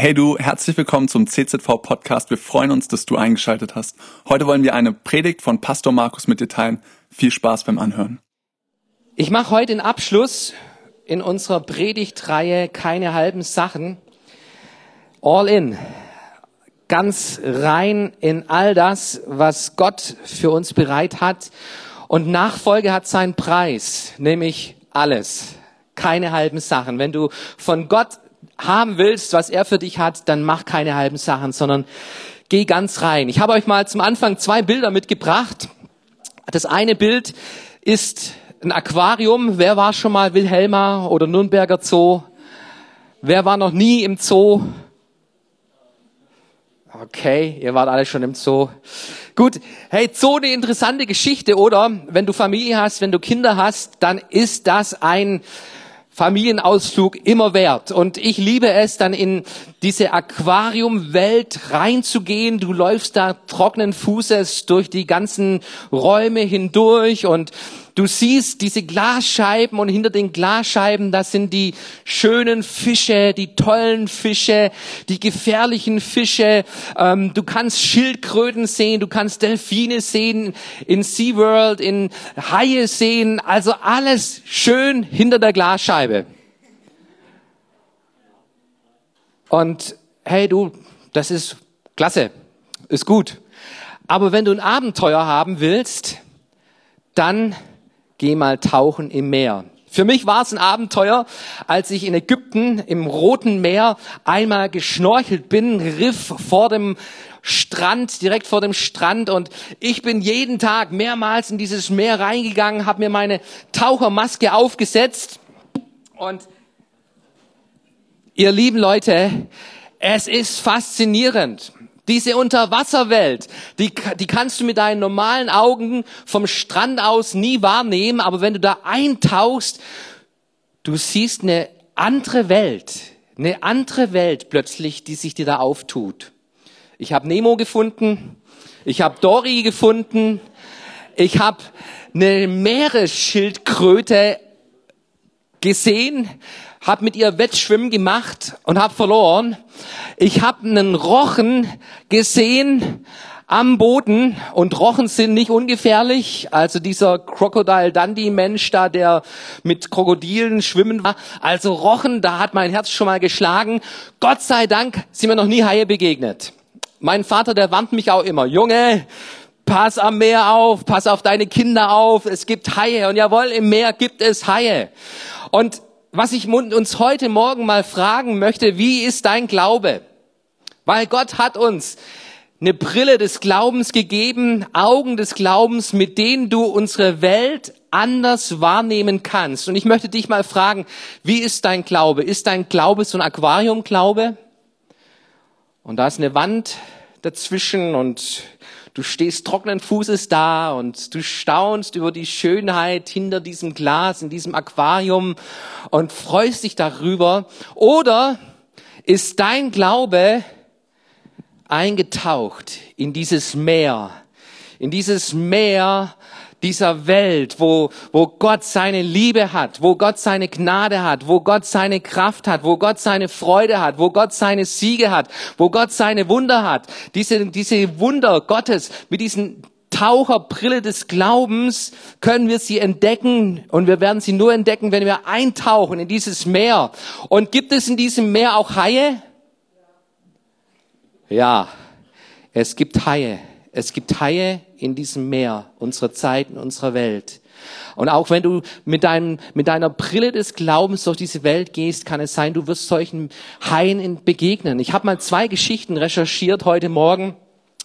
Hey du, herzlich willkommen zum CZV Podcast. Wir freuen uns, dass du eingeschaltet hast. Heute wollen wir eine Predigt von Pastor Markus mit dir teilen. Viel Spaß beim Anhören. Ich mache heute den Abschluss in unserer Predigtreihe Keine halben Sachen. All in. Ganz rein in all das, was Gott für uns bereit hat. Und Nachfolge hat seinen Preis, nämlich alles. Keine halben Sachen. Wenn du von Gott haben willst, was er für dich hat, dann mach keine halben Sachen, sondern geh ganz rein. Ich habe euch mal zum Anfang zwei Bilder mitgebracht. Das eine Bild ist ein Aquarium. Wer war schon mal Wilhelma oder Nürnberger Zoo? Wer war noch nie im Zoo? Okay, ihr wart alle schon im Zoo. Gut, hey, Zoo eine interessante Geschichte, oder? Wenn du Familie hast, wenn du Kinder hast, dann ist das ein Familienausflug immer wert. Und ich liebe es, dann in diese Aquariumwelt reinzugehen. Du läufst da trockenen Fußes durch die ganzen Räume hindurch und Du siehst diese Glasscheiben und hinter den Glasscheiben, das sind die schönen Fische, die tollen Fische, die gefährlichen Fische. Ähm, du kannst Schildkröten sehen, du kannst Delfine sehen, in SeaWorld, in Haie sehen. Also alles schön hinter der Glasscheibe. Und hey du, das ist klasse, ist gut. Aber wenn du ein Abenteuer haben willst, dann geh mal tauchen im Meer. Für mich war es ein Abenteuer, als ich in Ägypten im Roten Meer einmal geschnorchelt bin, Riff vor dem Strand, direkt vor dem Strand und ich bin jeden Tag mehrmals in dieses Meer reingegangen, habe mir meine Tauchermaske aufgesetzt und ihr lieben Leute, es ist faszinierend. Diese Unterwasserwelt, die, die kannst du mit deinen normalen Augen vom Strand aus nie wahrnehmen, aber wenn du da eintauchst, du siehst eine andere Welt, eine andere Welt plötzlich, die sich dir da auftut. Ich habe Nemo gefunden, ich habe Dory gefunden, ich habe eine Meeresschildkröte gesehen, habe mit ihr Wettschwimmen gemacht und habe verloren. Ich habe einen Rochen gesehen am Boden und Rochen sind nicht ungefährlich. Also dieser Crocodile Dundee Mensch da, der mit Krokodilen schwimmen war. Also Rochen, da hat mein Herz schon mal geschlagen. Gott sei Dank sind mir noch nie Haie begegnet. Mein Vater, der warnt mich auch immer. Junge, pass am Meer auf, pass auf deine Kinder auf. Es gibt Haie und jawohl, im Meer gibt es Haie. Und was ich uns heute Morgen mal fragen möchte, wie ist dein Glaube? Weil Gott hat uns eine Brille des Glaubens gegeben, Augen des Glaubens, mit denen du unsere Welt anders wahrnehmen kannst. Und ich möchte dich mal fragen, wie ist dein Glaube? Ist dein Glaube so ein Aquariumglaube? Und da ist eine Wand dazwischen und Du stehst trockenen Fußes da und du staunst über die Schönheit hinter diesem Glas, in diesem Aquarium und freust dich darüber. Oder ist dein Glaube eingetaucht in dieses Meer, in dieses Meer dieser Welt, wo, wo Gott seine Liebe hat, wo Gott seine Gnade hat, wo Gott seine Kraft hat, wo Gott seine Freude hat, wo Gott seine Siege hat, wo Gott seine Wunder hat. Diese, diese Wunder Gottes mit diesen Taucherbrille des Glaubens können wir sie entdecken und wir werden sie nur entdecken, wenn wir eintauchen in dieses Meer. Und gibt es in diesem Meer auch Haie? Ja, es gibt Haie. Es gibt Haie in diesem Meer unserer Zeit, in unserer Welt. Und auch wenn du mit, deinem, mit deiner Brille des Glaubens durch diese Welt gehst, kann es sein, du wirst solchen Haien begegnen. Ich habe mal zwei Geschichten recherchiert heute Morgen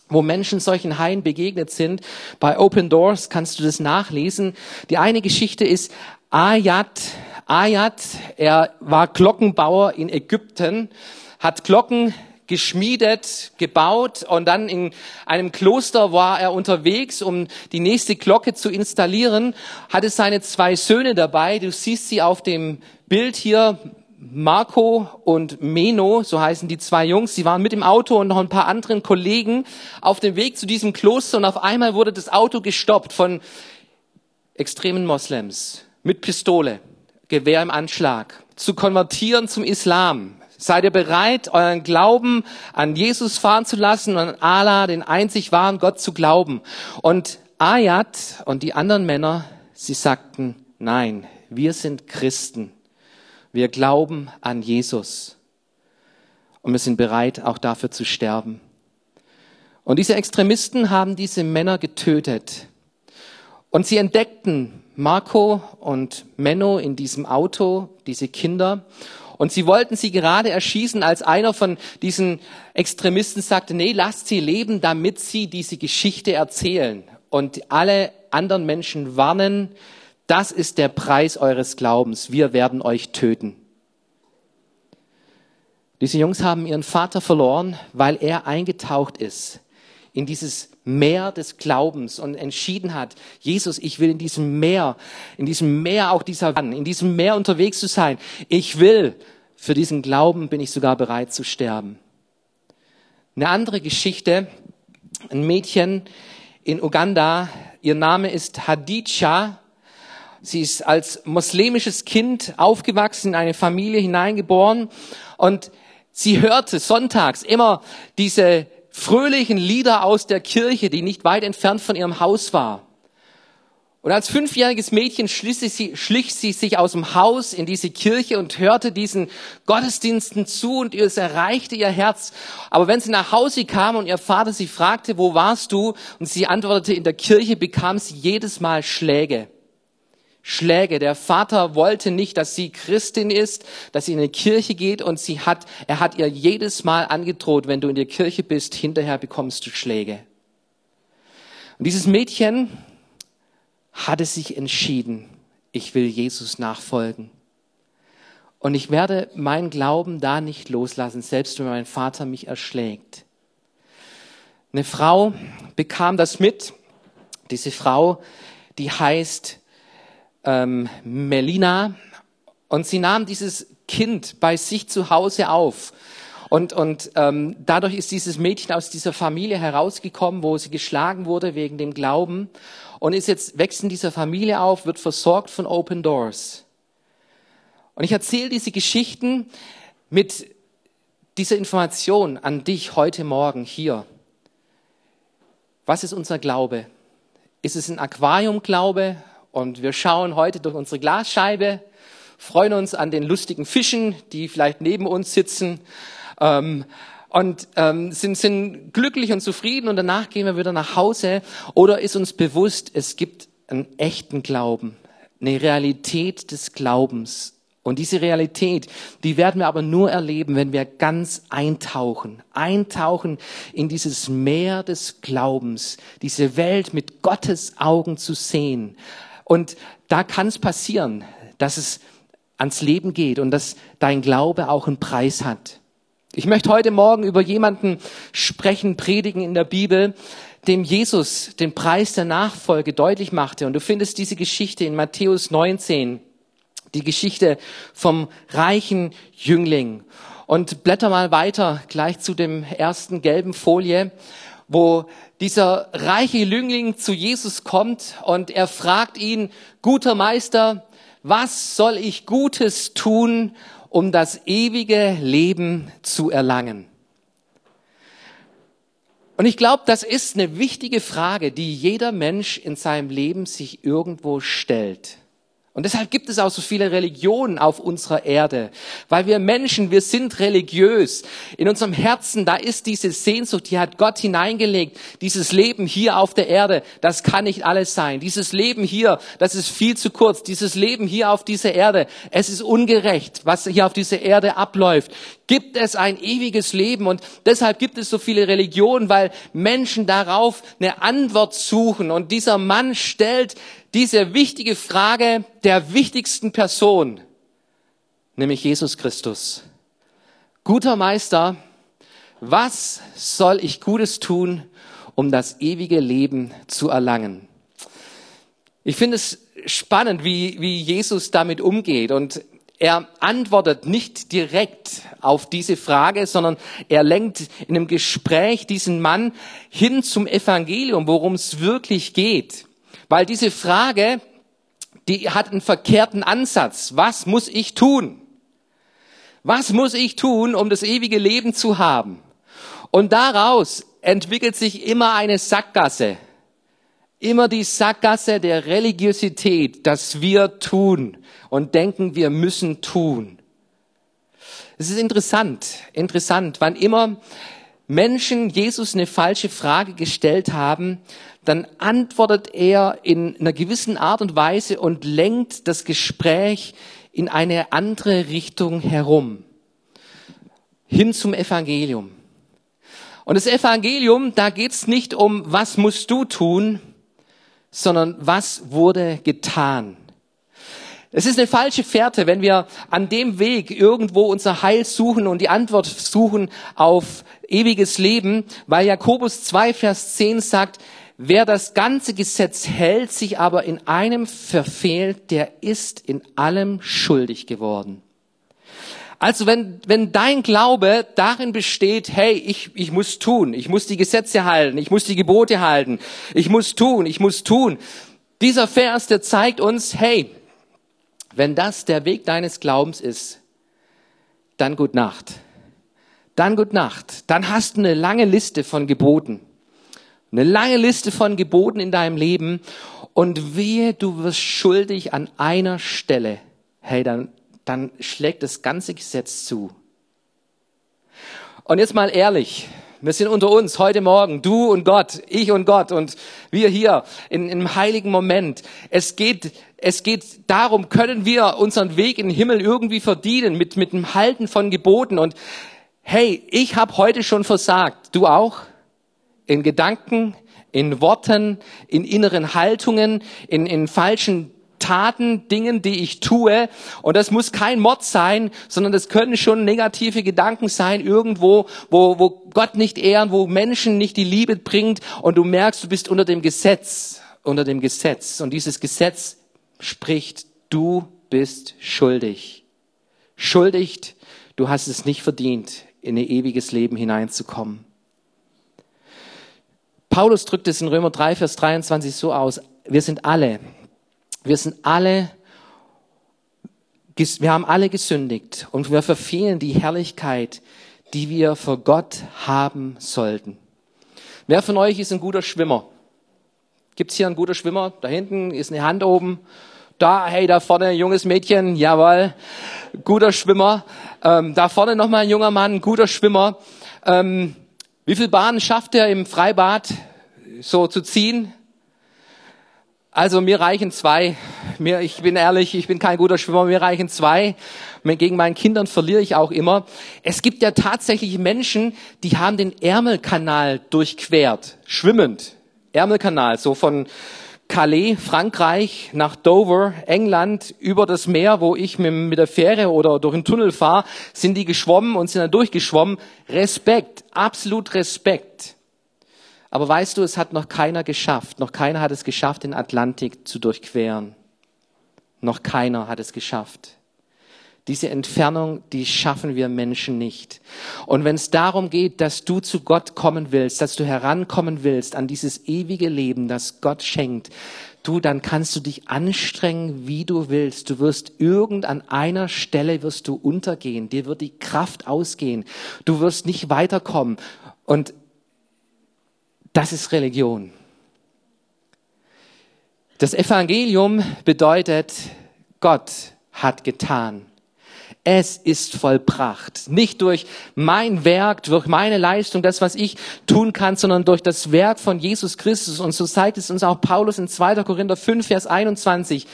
wo Menschen solchen Haien begegnet sind. Bei Open Doors kannst du das nachlesen. Die eine Geschichte ist Ayat. Ayat, er war Glockenbauer in Ägypten, hat Glocken geschmiedet, gebaut und dann in einem Kloster war er unterwegs, um die nächste Glocke zu installieren, hatte seine zwei Söhne dabei. Du siehst sie auf dem Bild hier. Marco und Meno, so heißen die zwei Jungs, sie waren mit dem Auto und noch ein paar anderen Kollegen auf dem Weg zu diesem Kloster und auf einmal wurde das Auto gestoppt von extremen Moslems mit Pistole, Gewehr im Anschlag, zu konvertieren zum Islam Seid ihr bereit, euren Glauben an Jesus fahren zu lassen und an Allah, den einzig wahren Gott, zu glauben? Und Ayat und die anderen Männer, sie sagten, nein, wir sind Christen. Wir glauben an Jesus. Und wir sind bereit, auch dafür zu sterben. Und diese Extremisten haben diese Männer getötet. Und sie entdeckten Marco und Menno in diesem Auto, diese Kinder. Und sie wollten sie gerade erschießen, als einer von diesen Extremisten sagte, nee, lasst sie leben, damit sie diese Geschichte erzählen. Und alle anderen Menschen warnen, das ist der Preis eures Glaubens, wir werden euch töten. Diese Jungs haben ihren Vater verloren, weil er eingetaucht ist in dieses Meer des Glaubens und entschieden hat, Jesus, ich will in diesem Meer, in diesem Meer auch dieser, in diesem Meer unterwegs zu sein. Ich will, für diesen Glauben bin ich sogar bereit zu sterben. Eine andere Geschichte, ein Mädchen in Uganda, ihr Name ist Hadija. Sie ist als muslimisches Kind aufgewachsen, in eine Familie hineingeboren und sie hörte sonntags immer diese fröhlichen Lieder aus der Kirche, die nicht weit entfernt von ihrem Haus war. Und als fünfjähriges Mädchen schlich sie, sich aus dem Haus in diese Kirche und hörte diesen Gottesdiensten zu und es erreichte ihr Herz. Aber wenn sie nach Hause kam und ihr Vater sie fragte, wo warst du? Und sie antwortete, in der Kirche bekam sie jedes Mal Schläge. Schläge. Der Vater wollte nicht, dass sie Christin ist, dass sie in die Kirche geht und sie hat, er hat ihr jedes Mal angedroht, wenn du in der Kirche bist, hinterher bekommst du Schläge. Und dieses Mädchen hatte sich entschieden, ich will Jesus nachfolgen. Und ich werde meinen Glauben da nicht loslassen, selbst wenn mein Vater mich erschlägt. Eine Frau bekam das mit. Diese Frau, die heißt ähm, Melina und sie nahm dieses Kind bei sich zu Hause auf. Und, und ähm, dadurch ist dieses Mädchen aus dieser Familie herausgekommen, wo sie geschlagen wurde wegen dem Glauben und ist jetzt wächst in dieser Familie auf, wird versorgt von Open Doors. Und ich erzähle diese Geschichten mit dieser Information an dich heute Morgen hier. Was ist unser Glaube? Ist es ein Aquariumglaube und wir schauen heute durch unsere Glasscheibe, freuen uns an den lustigen Fischen, die vielleicht neben uns sitzen ähm, und ähm, sind, sind glücklich und zufrieden und danach gehen wir wieder nach Hause. Oder ist uns bewusst, es gibt einen echten Glauben, eine Realität des Glaubens. Und diese Realität, die werden wir aber nur erleben, wenn wir ganz eintauchen, eintauchen in dieses Meer des Glaubens, diese Welt mit Gottes Augen zu sehen, und da kann es passieren, dass es ans Leben geht und dass dein Glaube auch einen Preis hat. Ich möchte heute Morgen über jemanden sprechen, predigen in der Bibel, dem Jesus den Preis der Nachfolge deutlich machte. Und du findest diese Geschichte in Matthäus 19, die Geschichte vom reichen Jüngling. Und blätter mal weiter gleich zu dem ersten gelben Folie wo dieser reiche Jüngling zu Jesus kommt und er fragt ihn, guter Meister, was soll ich Gutes tun, um das ewige Leben zu erlangen? Und ich glaube, das ist eine wichtige Frage, die jeder Mensch in seinem Leben sich irgendwo stellt. Und deshalb gibt es auch so viele Religionen auf unserer Erde, weil wir Menschen, wir sind religiös. In unserem Herzen, da ist diese Sehnsucht, die hat Gott hineingelegt. Dieses Leben hier auf der Erde, das kann nicht alles sein. Dieses Leben hier, das ist viel zu kurz. Dieses Leben hier auf dieser Erde, es ist ungerecht, was hier auf dieser Erde abläuft. Gibt es ein ewiges Leben? Und deshalb gibt es so viele Religionen, weil Menschen darauf eine Antwort suchen. Und dieser Mann stellt diese wichtige Frage der wichtigsten Person, nämlich Jesus Christus. Guter Meister, was soll ich Gutes tun, um das ewige Leben zu erlangen? Ich finde es spannend, wie, wie Jesus damit umgeht. Und er antwortet nicht direkt auf diese Frage, sondern er lenkt in einem Gespräch diesen Mann hin zum Evangelium, worum es wirklich geht. Weil diese Frage, die hat einen verkehrten Ansatz. Was muss ich tun? Was muss ich tun, um das ewige Leben zu haben? Und daraus entwickelt sich immer eine Sackgasse. Immer die Sackgasse der Religiosität, dass wir tun und denken, wir müssen tun. Es ist interessant, interessant, wann immer Menschen Jesus eine falsche Frage gestellt haben, dann antwortet er in einer gewissen Art und Weise und lenkt das Gespräch in eine andere Richtung herum. Hin zum Evangelium. Und das Evangelium, da geht's nicht um, was musst du tun, sondern was wurde getan. Es ist eine falsche Fährte, wenn wir an dem Weg irgendwo unser Heil suchen und die Antwort suchen auf ewiges Leben, weil Jakobus 2, Vers 10 sagt, wer das ganze Gesetz hält, sich aber in einem verfehlt, der ist in allem schuldig geworden. Also wenn, wenn dein Glaube darin besteht, hey, ich, ich muss tun, ich muss die Gesetze halten, ich muss die Gebote halten, ich muss tun, ich muss tun. Dieser Vers, der zeigt uns, hey, wenn das der Weg deines Glaubens ist, dann gut Nacht. Dann gut Nacht. Dann hast du eine lange Liste von Geboten. Eine lange Liste von Geboten in deinem Leben. Und wehe, du wirst schuldig an einer Stelle. Hey, dann, dann schlägt das ganze Gesetz zu. Und jetzt mal ehrlich. Wir sind unter uns heute Morgen, du und Gott, ich und Gott und wir hier in, in einem heiligen Moment. Es geht es geht darum, können wir unseren Weg in den Himmel irgendwie verdienen mit, mit dem Halten von Geboten. Und hey, ich habe heute schon versagt. Du auch? In Gedanken, in Worten, in inneren Haltungen, in, in falschen Taten, Dingen, die ich tue. Und das muss kein Mord sein, sondern das können schon negative Gedanken sein, irgendwo, wo, wo Gott nicht ehren, wo Menschen nicht die Liebe bringt und du merkst, du bist unter dem Gesetz, unter dem Gesetz. Und dieses Gesetz spricht, du bist schuldig. Schuldig, du hast es nicht verdient, in ein ewiges Leben hineinzukommen. Paulus drückt es in Römer 3, Vers 23 so aus, wir sind alle, wir sind alle, wir haben alle gesündigt und wir verfehlen die Herrlichkeit, die wir vor Gott haben sollten. Wer von euch ist ein guter Schwimmer? Gibt es hier einen guten Schwimmer? Da hinten ist eine Hand oben. Da, hey, da vorne ein junges Mädchen, jawohl, guter Schwimmer. Ähm, da vorne nochmal ein junger Mann, guter Schwimmer. Ähm, wie viel Bahnen schafft er im Freibad so zu ziehen? Also mir reichen zwei. Mir, ich bin ehrlich, ich bin kein guter Schwimmer, mir reichen zwei. Gegen meinen Kindern verliere ich auch immer. Es gibt ja tatsächlich Menschen, die haben den Ärmelkanal durchquert, schwimmend. Ärmelkanal, so von Calais, Frankreich, nach Dover, England, über das Meer, wo ich mit der Fähre oder durch den Tunnel fahre, sind die geschwommen und sind dann durchgeschwommen. Respekt, absolut Respekt. Aber weißt du, es hat noch keiner geschafft, noch keiner hat es geschafft, den Atlantik zu durchqueren. Noch keiner hat es geschafft. Diese Entfernung, die schaffen wir Menschen nicht. Und wenn es darum geht, dass du zu Gott kommen willst, dass du herankommen willst an dieses ewige Leben, das Gott schenkt, du, dann kannst du dich anstrengen, wie du willst. Du wirst irgend an einer Stelle wirst du untergehen. Dir wird die Kraft ausgehen. Du wirst nicht weiterkommen. Und das ist Religion. Das Evangelium bedeutet, Gott hat getan es ist vollbracht. Nicht durch mein Werk, durch meine Leistung, das, was ich tun kann, sondern durch das Werk von Jesus Christus. Und so zeigt es uns auch Paulus in 2. Korinther 5, Vers 21.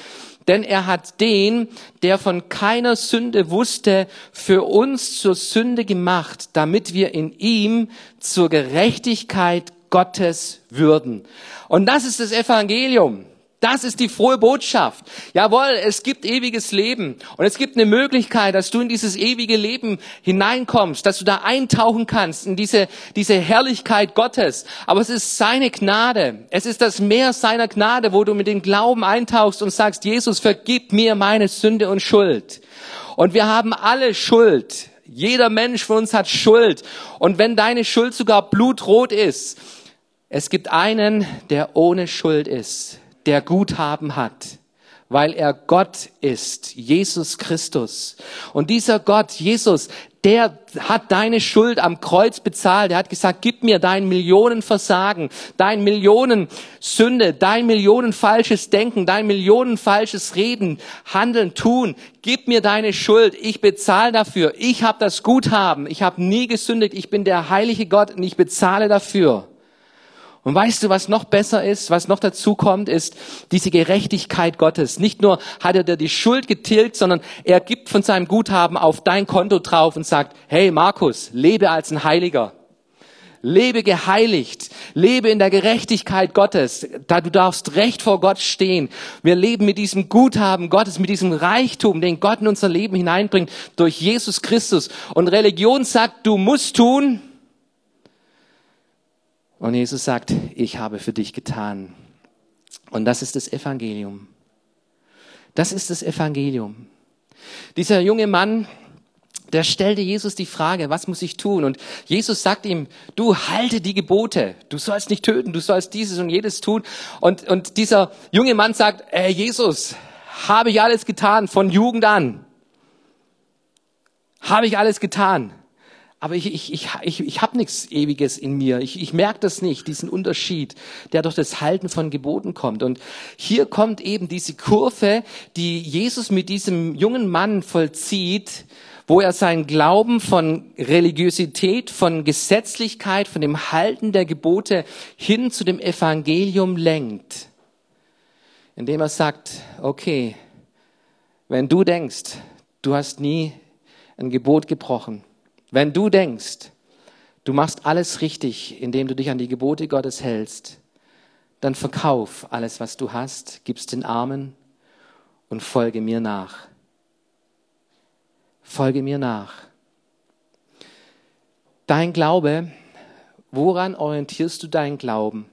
Denn er hat den, der von keiner Sünde wusste, für uns zur Sünde gemacht, damit wir in ihm zur Gerechtigkeit Gottes würden. Und das ist das Evangelium. Das ist die frohe Botschaft. Jawohl, es gibt ewiges Leben und es gibt eine Möglichkeit, dass du in dieses ewige Leben hineinkommst, dass du da eintauchen kannst in diese, diese Herrlichkeit Gottes. Aber es ist seine Gnade. Es ist das Meer seiner Gnade, wo du mit dem Glauben eintauchst und sagst, Jesus, vergib mir meine Sünde und Schuld. Und wir haben alle Schuld. Jeder Mensch von uns hat Schuld. Und wenn deine Schuld sogar blutrot ist, es gibt einen, der ohne Schuld ist der Guthaben hat, weil er Gott ist, Jesus Christus. Und dieser Gott, Jesus, der hat deine Schuld am Kreuz bezahlt. Er hat gesagt, gib mir dein Millionen Versagen, dein Millionen Sünde, dein Millionen falsches Denken, dein Millionen falsches Reden, Handeln, Tun. Gib mir deine Schuld. Ich bezahle dafür. Ich habe das Guthaben. Ich habe nie gesündigt. Ich bin der heilige Gott und ich bezahle dafür. Und weißt du, was noch besser ist, was noch dazu kommt, ist diese Gerechtigkeit Gottes. Nicht nur hat er dir die Schuld getilgt, sondern er gibt von seinem Guthaben auf dein Konto drauf und sagt, hey Markus, lebe als ein Heiliger. Lebe geheiligt, lebe in der Gerechtigkeit Gottes, da du darfst recht vor Gott stehen. Wir leben mit diesem Guthaben Gottes, mit diesem Reichtum, den Gott in unser Leben hineinbringt durch Jesus Christus. Und Religion sagt, du musst tun, und Jesus sagt, ich habe für dich getan. Und das ist das Evangelium. Das ist das Evangelium. Dieser junge Mann, der stellte Jesus die Frage, was muss ich tun? Und Jesus sagt ihm, du halte die Gebote. Du sollst nicht töten, du sollst dieses und jedes tun. Und, und dieser junge Mann sagt, äh, Jesus, habe ich alles getan von Jugend an. Habe ich alles getan aber ich, ich, ich, ich, ich habe nichts Ewiges in mir. Ich, ich merke das nicht, diesen Unterschied, der durch das Halten von Geboten kommt. Und hier kommt eben diese Kurve, die Jesus mit diesem jungen Mann vollzieht, wo er seinen Glauben von Religiosität, von Gesetzlichkeit, von dem Halten der Gebote hin zu dem Evangelium lenkt. Indem er sagt, okay, wenn du denkst, du hast nie ein Gebot gebrochen, wenn du denkst, du machst alles richtig, indem du dich an die Gebote Gottes hältst, dann verkauf alles, was du hast, gibst den Armen und folge mir nach. Folge mir nach. Dein Glaube, woran orientierst du deinen Glauben?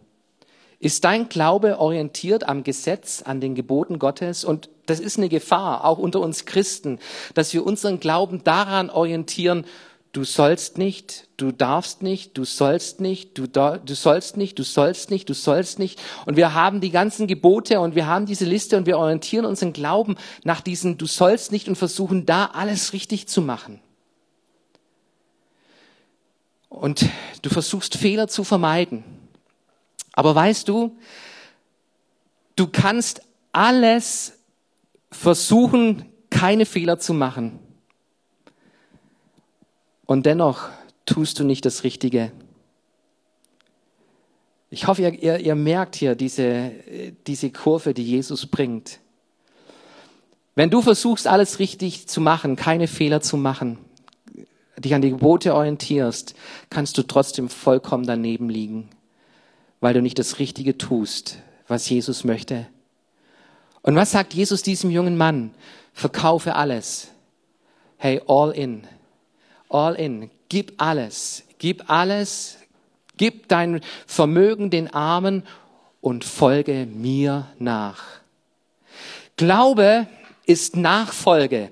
Ist dein Glaube orientiert am Gesetz, an den Geboten Gottes? Und das ist eine Gefahr, auch unter uns Christen, dass wir unseren Glauben daran orientieren, du sollst nicht, du darfst nicht, du sollst nicht, du, du sollst nicht, du sollst nicht, du sollst nicht. Und wir haben die ganzen Gebote und wir haben diese Liste und wir orientieren unseren Glauben nach diesen du sollst nicht und versuchen da alles richtig zu machen. Und du versuchst Fehler zu vermeiden. Aber weißt du, du kannst alles versuchen, keine Fehler zu machen. Und dennoch tust du nicht das Richtige. Ich hoffe, ihr, ihr, ihr merkt hier diese, diese Kurve, die Jesus bringt. Wenn du versuchst, alles richtig zu machen, keine Fehler zu machen, dich an die Gebote orientierst, kannst du trotzdem vollkommen daneben liegen, weil du nicht das Richtige tust, was Jesus möchte. Und was sagt Jesus diesem jungen Mann? Verkaufe alles. Hey, all in all in. Gib alles. Gib alles. Gib dein Vermögen den Armen und folge mir nach. Glaube ist Nachfolge.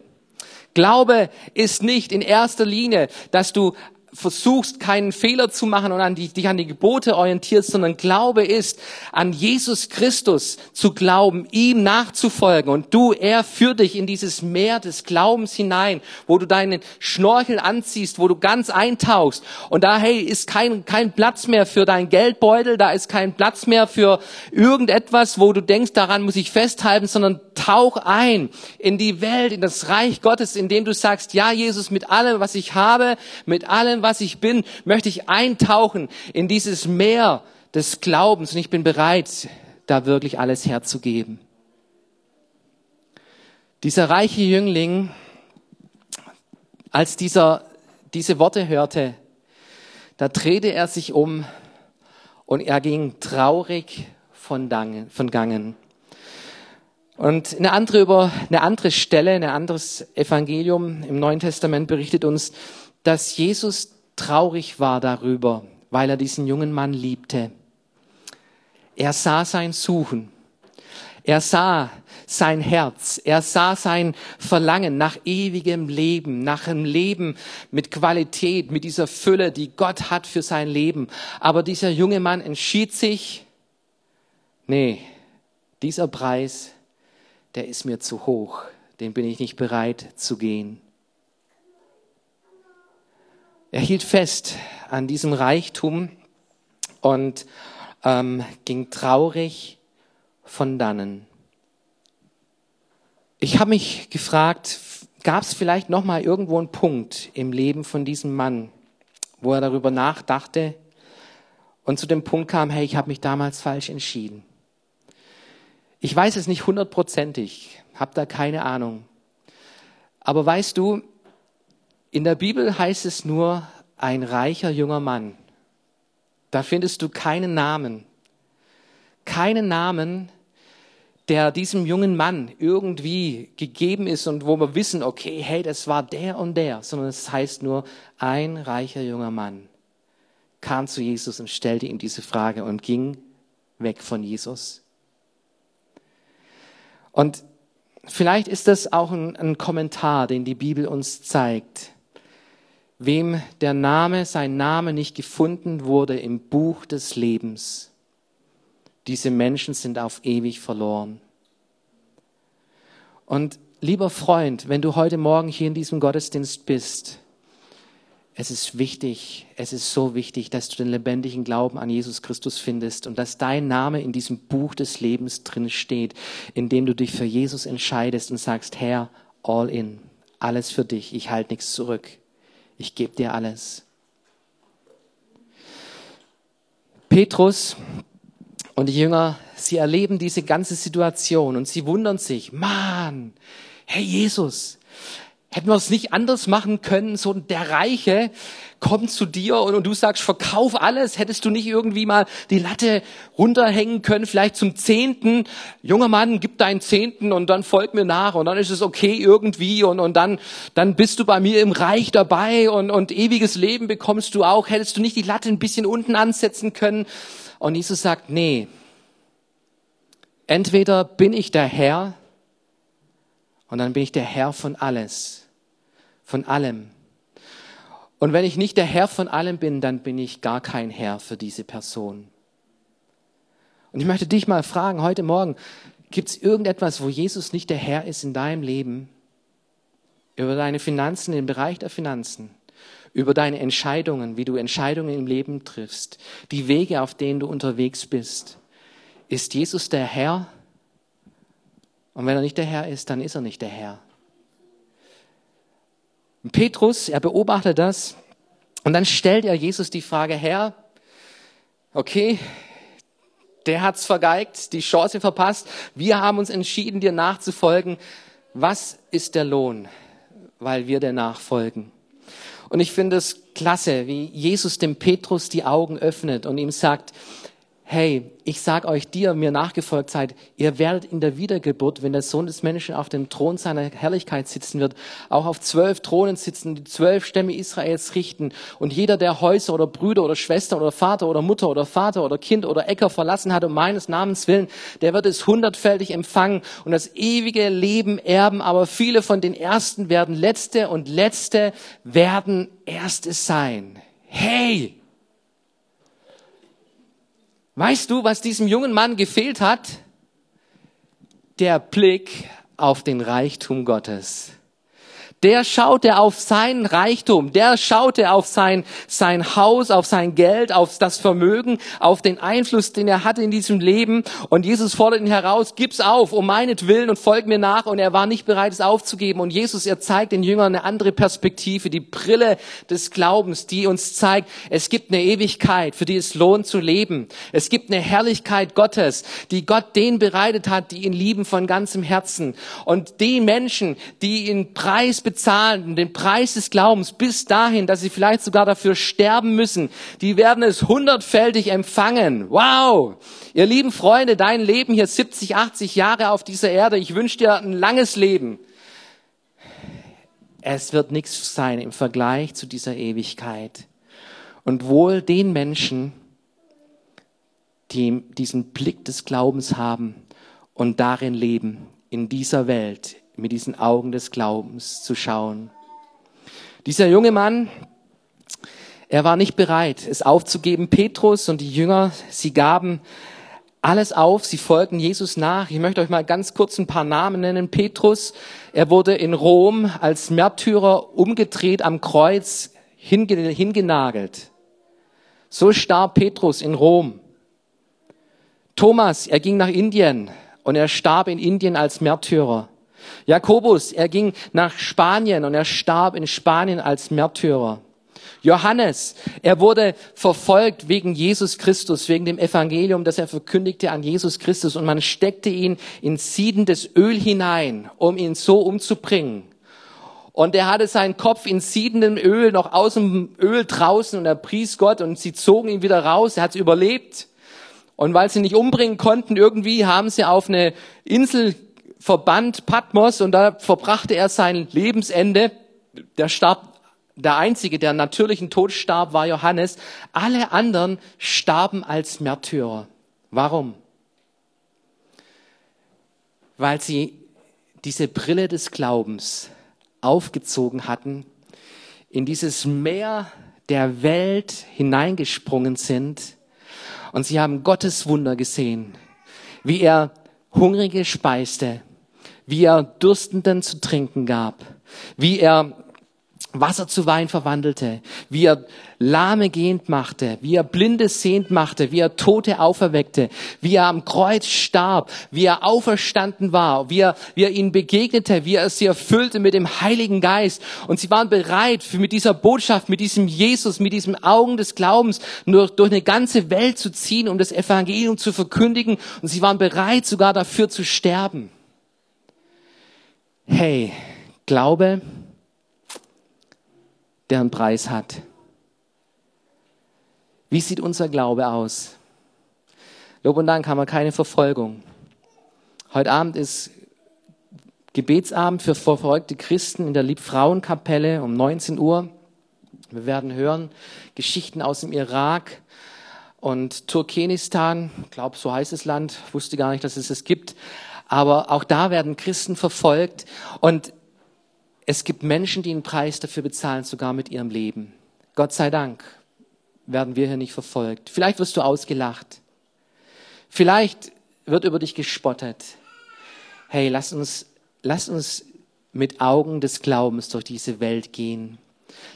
Glaube ist nicht in erster Linie, dass du versuchst, keinen Fehler zu machen und an die, dich an die Gebote orientierst, sondern Glaube ist, an Jesus Christus zu glauben, ihm nachzufolgen. Und du, er führt dich in dieses Meer des Glaubens hinein, wo du deinen Schnorchel anziehst, wo du ganz eintauchst. Und da, hey, ist kein, kein Platz mehr für dein Geldbeutel, da ist kein Platz mehr für irgendetwas, wo du denkst, daran muss ich festhalten, sondern tauch ein in die Welt, in das Reich Gottes, indem du sagst, ja, Jesus, mit allem, was ich habe, mit allem, was ich bin, möchte ich eintauchen in dieses Meer des Glaubens und ich bin bereit, da wirklich alles herzugeben. Dieser reiche Jüngling, als dieser diese Worte hörte, da drehte er sich um und er ging traurig von, Dangen, von Gangen. Und eine andere über eine andere Stelle, ein anderes Evangelium im Neuen Testament berichtet uns, dass Jesus traurig war darüber, weil er diesen jungen Mann liebte. Er sah sein Suchen. Er sah sein Herz. Er sah sein Verlangen nach ewigem Leben, nach einem Leben mit Qualität, mit dieser Fülle, die Gott hat für sein Leben. Aber dieser junge Mann entschied sich, nee, dieser Preis, der ist mir zu hoch, den bin ich nicht bereit zu gehen. Er hielt fest an diesem Reichtum und ähm, ging traurig von dannen. Ich habe mich gefragt, gab es vielleicht noch mal irgendwo einen Punkt im Leben von diesem Mann, wo er darüber nachdachte und zu dem Punkt kam, hey, ich habe mich damals falsch entschieden. Ich weiß es nicht hundertprozentig, habe da keine Ahnung. Aber weißt du, in der Bibel heißt es nur ein reicher junger Mann. Da findest du keinen Namen. Keinen Namen, der diesem jungen Mann irgendwie gegeben ist und wo wir wissen, okay, hey, das war der und der, sondern es heißt nur, ein reicher junger Mann kam zu Jesus und stellte ihm diese Frage und ging weg von Jesus. Und vielleicht ist das auch ein, ein Kommentar, den die Bibel uns zeigt. Wem der Name, sein Name nicht gefunden wurde im Buch des Lebens, diese Menschen sind auf ewig verloren. Und lieber Freund, wenn du heute Morgen hier in diesem Gottesdienst bist, es ist wichtig, es ist so wichtig, dass du den lebendigen Glauben an Jesus Christus findest und dass dein Name in diesem Buch des Lebens drin steht, in dem du dich für Jesus entscheidest und sagst, Herr, all in, alles für dich, ich halte nichts zurück, ich gebe dir alles. Petrus und die Jünger, sie erleben diese ganze Situation und sie wundern sich, Mann, hey Jesus, hätten wir es nicht anders machen können? So der Reiche kommt zu dir und, und, du sagst, verkauf alles. Hättest du nicht irgendwie mal die Latte runterhängen können, vielleicht zum Zehnten? Junger Mann, gib deinen Zehnten und dann folg mir nach und dann ist es okay irgendwie und, und dann, dann bist du bei mir im Reich dabei und, und ewiges Leben bekommst du auch. Hättest du nicht die Latte ein bisschen unten ansetzen können? Und Jesus sagt, nee, entweder bin ich der Herr und dann bin ich der Herr von alles, von allem. Und wenn ich nicht der Herr von allem bin, dann bin ich gar kein Herr für diese Person. Und ich möchte dich mal fragen, heute Morgen, gibt es irgendetwas, wo Jesus nicht der Herr ist in deinem Leben? Über deine Finanzen, im Bereich der Finanzen, über deine Entscheidungen, wie du Entscheidungen im Leben triffst, die Wege, auf denen du unterwegs bist. Ist Jesus der Herr? Und wenn er nicht der Herr ist, dann ist er nicht der Herr. Und Petrus, er beobachtet das und dann stellt er Jesus die Frage, Herr, okay, der hat's vergeigt, die Chance verpasst. Wir haben uns entschieden, dir nachzufolgen. Was ist der Lohn, weil wir dir nachfolgen? Und ich finde es klasse, wie Jesus dem Petrus die Augen öffnet und ihm sagt, hey, ich sag euch, die ihr mir nachgefolgt seid, ihr werdet in der Wiedergeburt, wenn der Sohn des Menschen auf dem Thron seiner Herrlichkeit sitzen wird, auch auf zwölf Thronen sitzen, die zwölf Stämme Israels richten. Und jeder, der Häuser oder Brüder oder Schwester oder Vater oder Mutter oder Vater oder Kind oder Äcker verlassen hat um meines Namens willen, der wird es hundertfältig empfangen und das ewige Leben erben. Aber viele von den Ersten werden Letzte und Letzte werden Erste sein. Hey! Weißt du, was diesem jungen Mann gefehlt hat? Der Blick auf den Reichtum Gottes der schaute auf seinen Reichtum, der schaute auf sein, sein Haus, auf sein Geld, auf das Vermögen, auf den Einfluss, den er hatte in diesem Leben. Und Jesus fordert ihn heraus, gib's auf, um meinetwillen und folg mir nach. Und er war nicht bereit, es aufzugeben. Und Jesus, er zeigt den Jüngern eine andere Perspektive, die Brille des Glaubens, die uns zeigt, es gibt eine Ewigkeit, für die es lohnt zu leben. Es gibt eine Herrlichkeit Gottes, die Gott den bereitet hat, die ihn lieben von ganzem Herzen. Und die Menschen, die ihn preis bezahlen, den Preis des Glaubens bis dahin, dass sie vielleicht sogar dafür sterben müssen, die werden es hundertfältig empfangen. Wow! Ihr lieben Freunde, dein Leben hier 70, 80 Jahre auf dieser Erde, ich wünsche dir ein langes Leben. Es wird nichts sein im Vergleich zu dieser Ewigkeit. Und wohl den Menschen, die diesen Blick des Glaubens haben und darin leben, in dieser Welt, mit diesen Augen des Glaubens zu schauen. Dieser junge Mann, er war nicht bereit, es aufzugeben. Petrus und die Jünger, sie gaben alles auf, sie folgten Jesus nach. Ich möchte euch mal ganz kurz ein paar Namen nennen. Petrus, er wurde in Rom als Märtyrer umgedreht am Kreuz hingenagelt. So starb Petrus in Rom. Thomas, er ging nach Indien und er starb in Indien als Märtyrer. Jakobus, er ging nach Spanien und er starb in Spanien als Märtyrer. Johannes, er wurde verfolgt wegen Jesus Christus, wegen dem Evangelium, das er verkündigte an Jesus Christus und man steckte ihn in siedendes Öl hinein, um ihn so umzubringen. Und er hatte seinen Kopf in siedendem Öl noch aus dem Öl draußen und er pries Gott und sie zogen ihn wieder raus. Er hat überlebt. Und weil sie nicht umbringen konnten, irgendwie haben sie auf eine Insel verbannt, Patmos, und da verbrachte er sein Lebensende. Der starb der einzige, der natürlichen Tod starb, war Johannes. Alle anderen starben als Märtyrer. Warum? Weil sie diese Brille des Glaubens aufgezogen hatten, in dieses Meer der Welt hineingesprungen sind und sie haben Gottes Wunder gesehen, wie er Hungrige speiste, wie er Durstenden zu trinken gab, wie er Wasser zu Wein verwandelte, wie er Lahme gehend machte, wie er Blinde sehend machte, wie er Tote auferweckte, wie er am Kreuz starb, wie er auferstanden war, wie er, wie er ihnen begegnete, wie er sie erfüllte mit dem Heiligen Geist. Und sie waren bereit, für mit dieser Botschaft, mit diesem Jesus, mit diesem Augen des Glaubens nur durch eine ganze Welt zu ziehen, um das Evangelium zu verkündigen. Und sie waren bereit, sogar dafür zu sterben. Hey, Glaube, der einen Preis hat. Wie sieht unser Glaube aus? Lob und Dank haben wir keine Verfolgung. Heute Abend ist Gebetsabend für verfolgte Christen in der Liebfrauenkapelle um 19 Uhr. Wir werden hören Geschichten aus dem Irak und Turkmenistan. Ich glaube, so heißt das Land. Wusste gar nicht, dass es es gibt. Aber auch da werden Christen verfolgt. Und es gibt Menschen, die einen Preis dafür bezahlen, sogar mit ihrem Leben. Gott sei Dank werden wir hier nicht verfolgt. Vielleicht wirst du ausgelacht. Vielleicht wird über dich gespottet. Hey, lass uns, lass uns mit Augen des Glaubens durch diese Welt gehen.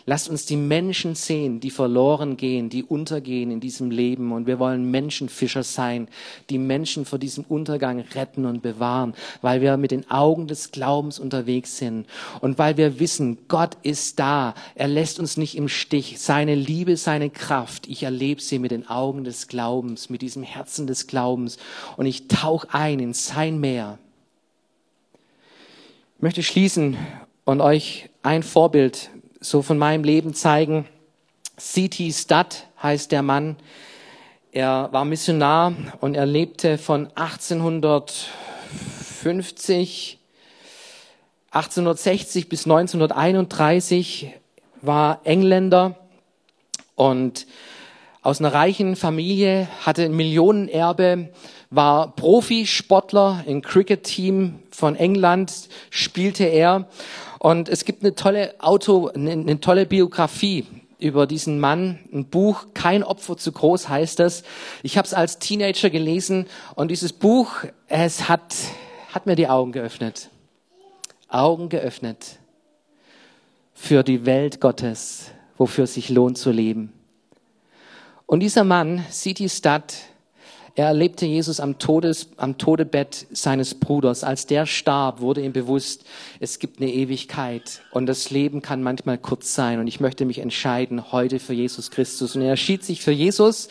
Lasst uns die Menschen sehen, die verloren gehen, die untergehen in diesem Leben. Und wir wollen Menschenfischer sein, die Menschen vor diesem Untergang retten und bewahren, weil wir mit den Augen des Glaubens unterwegs sind und weil wir wissen, Gott ist da. Er lässt uns nicht im Stich. Seine Liebe, seine Kraft, ich erlebe sie mit den Augen des Glaubens, mit diesem Herzen des Glaubens. Und ich tauche ein in sein Meer. Ich möchte schließen und euch ein Vorbild so von meinem Leben zeigen. C.T. Studd heißt der Mann. Er war Missionar und er lebte von 1850, 1860 bis 1931, war Engländer und aus einer reichen Familie, hatte ein Millionenerbe, war Profisportler im Cricket-Team von England, spielte er und es gibt eine tolle Auto, eine, eine tolle Biografie über diesen Mann, ein Buch, kein Opfer zu groß heißt es. Ich habe es als Teenager gelesen und dieses Buch, es hat, hat mir die Augen geöffnet. Augen geöffnet für die Welt Gottes, wofür es sich lohnt zu leben. Und dieser Mann, City Stadt, er erlebte Jesus am, Todes, am Todebett seines Bruders. Als der starb, wurde ihm bewusst, es gibt eine Ewigkeit und das Leben kann manchmal kurz sein und ich möchte mich entscheiden heute für Jesus Christus. Und er entschied sich für Jesus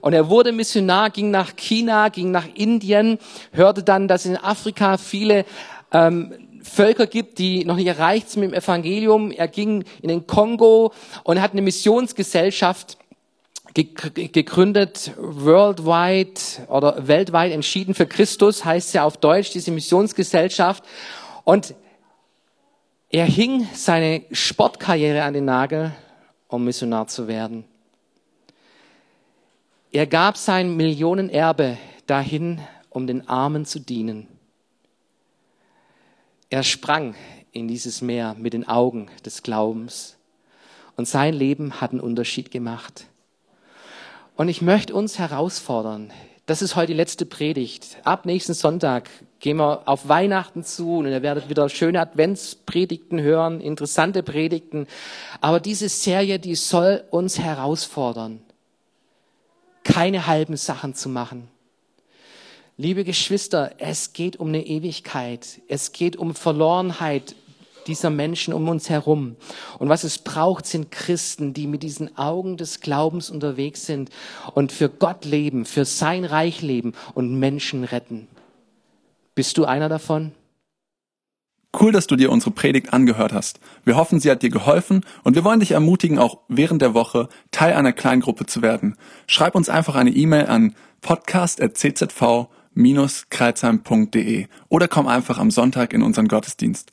und er wurde Missionar, ging nach China, ging nach Indien, hörte dann, dass in Afrika viele ähm, Völker gibt, die noch nicht erreicht sind mit dem Evangelium. Er ging in den Kongo und hat eine Missionsgesellschaft gegründet, worldwide oder weltweit entschieden für Christus, heißt ja auf Deutsch, diese Missionsgesellschaft. Und er hing seine Sportkarriere an den Nagel, um Missionar zu werden. Er gab sein Millionenerbe dahin, um den Armen zu dienen. Er sprang in dieses Meer mit den Augen des Glaubens. Und sein Leben hat einen Unterschied gemacht. Und ich möchte uns herausfordern, das ist heute die letzte Predigt. Ab nächsten Sonntag gehen wir auf Weihnachten zu und ihr werdet wieder schöne Adventspredigten hören, interessante Predigten. Aber diese Serie, die soll uns herausfordern, keine halben Sachen zu machen. Liebe Geschwister, es geht um eine Ewigkeit. Es geht um Verlorenheit dieser Menschen um uns herum. Und was es braucht, sind Christen, die mit diesen Augen des Glaubens unterwegs sind und für Gott leben, für sein Reich leben und Menschen retten. Bist du einer davon? Cool, dass du dir unsere Predigt angehört hast. Wir hoffen, sie hat dir geholfen und wir wollen dich ermutigen, auch während der Woche Teil einer Kleingruppe zu werden. Schreib uns einfach eine E-Mail an podcast.czv-kreuzheim.de oder komm einfach am Sonntag in unseren Gottesdienst.